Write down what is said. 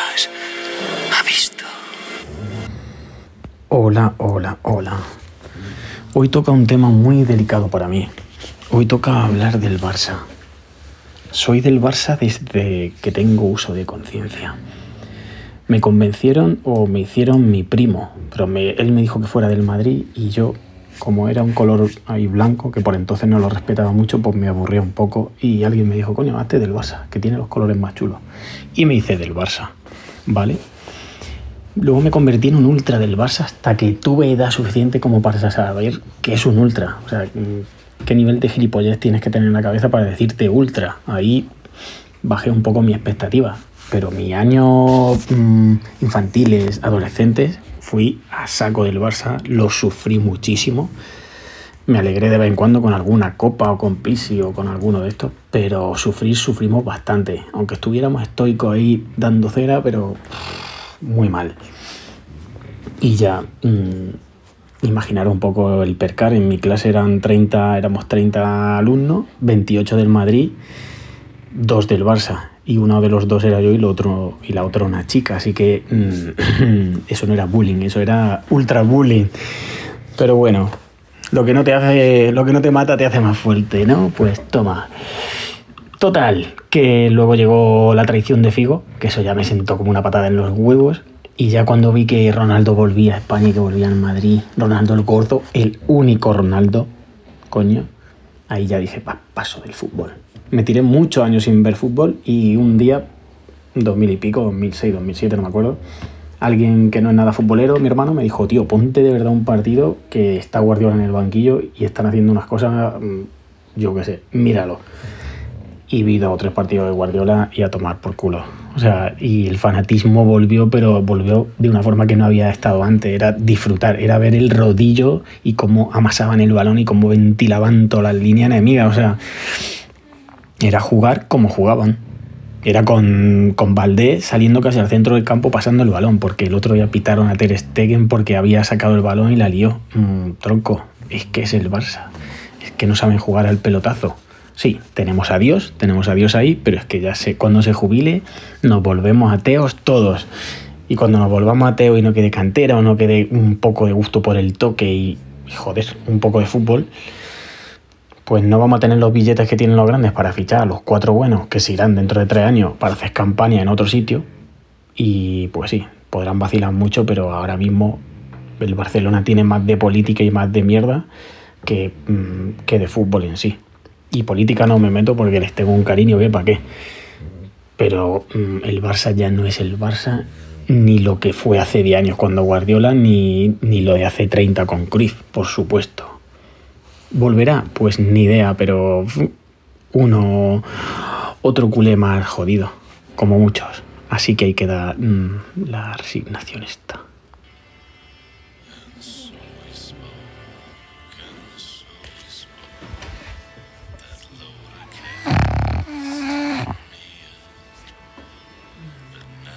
Ha visto. Hola, hola, hola. Hoy toca un tema muy delicado para mí. Hoy toca hablar del Barça. Soy del Barça desde que tengo uso de conciencia. Me convencieron o me hicieron mi primo, pero él me dijo que fuera del Madrid y yo, como era un color ahí blanco, que por entonces no lo respetaba mucho, pues me aburría un poco y alguien me dijo, coño, hazte del Barça, que tiene los colores más chulos. Y me hice del Barça. ¿Vale? Luego me convertí en un ultra del Barça hasta que tuve edad suficiente como para saber qué es un ultra. O sea, qué nivel de gilipollez tienes que tener en la cabeza para decirte ultra. Ahí bajé un poco mi expectativa. Pero mi año mm, infantiles, adolescentes, fui a saco del Barça, lo sufrí muchísimo. Me alegré de vez en cuando con alguna copa o con Pisi o con alguno de estos, pero sufrir sufrimos bastante. Aunque estuviéramos estoicos ahí dando cera, pero muy mal. Y ya, mmm, imaginar un poco el percar. En mi clase eran 30, éramos 30 alumnos, 28 del Madrid, dos del Barça. Y uno de los dos era yo y, otro, la otra una chica. Así que mm, eso no era bullying, eso era ultra bullying. Pero bueno, lo que no te hace, lo que no te mata te hace más fuerte, ¿no? Pues toma. Total, que luego llegó la traición de Figo, que eso ya me sentó como una patada en los huevos. Y ya cuando vi que Ronaldo volvía a España y que volvía a Madrid, Ronaldo el gordo, el único Ronaldo, coño, ahí ya dije, paso del fútbol. Me tiré muchos años sin ver fútbol y un día, 2000 y pico, 2006, 2007, no me acuerdo, alguien que no es nada futbolero, mi hermano, me dijo, tío, ponte de verdad un partido que está Guardiola en el banquillo y están haciendo unas cosas, mm, yo qué sé, míralo y vi dos o tres partidos de Guardiola y a tomar por culo. O sea, y el fanatismo volvió, pero volvió de una forma que no había estado antes. Era disfrutar, era ver el rodillo y cómo amasaban el balón y cómo ventilaban todas las líneas enemigas. O sea, era jugar como jugaban. Era con, con Valdés saliendo casi al centro del campo pasando el balón, porque el otro día pitaron a Ter Stegen porque había sacado el balón y la lió. Mm, tronco, es que es el Barça. Es que no saben jugar al pelotazo. Sí, tenemos a Dios, tenemos a Dios ahí, pero es que ya sé, cuando se jubile nos volvemos ateos todos. Y cuando nos volvamos ateos y no quede cantera o no quede un poco de gusto por el toque y, joder, un poco de fútbol, pues no vamos a tener los billetes que tienen los grandes para fichar a los cuatro buenos que se irán dentro de tres años para hacer campaña en otro sitio. Y pues sí, podrán vacilar mucho, pero ahora mismo el Barcelona tiene más de política y más de mierda que, mm, que de fútbol en sí. Y política no me meto porque les tengo un cariño que para qué. Pero mm, el Barça ya no es el Barça ni lo que fue hace 10 años cuando Guardiola, ni, ni lo de hace 30 con Cruz, por supuesto. ¿Volverá? Pues ni idea, pero uno, otro culé más jodido, como muchos. Así que ahí queda mm, la resignación esta.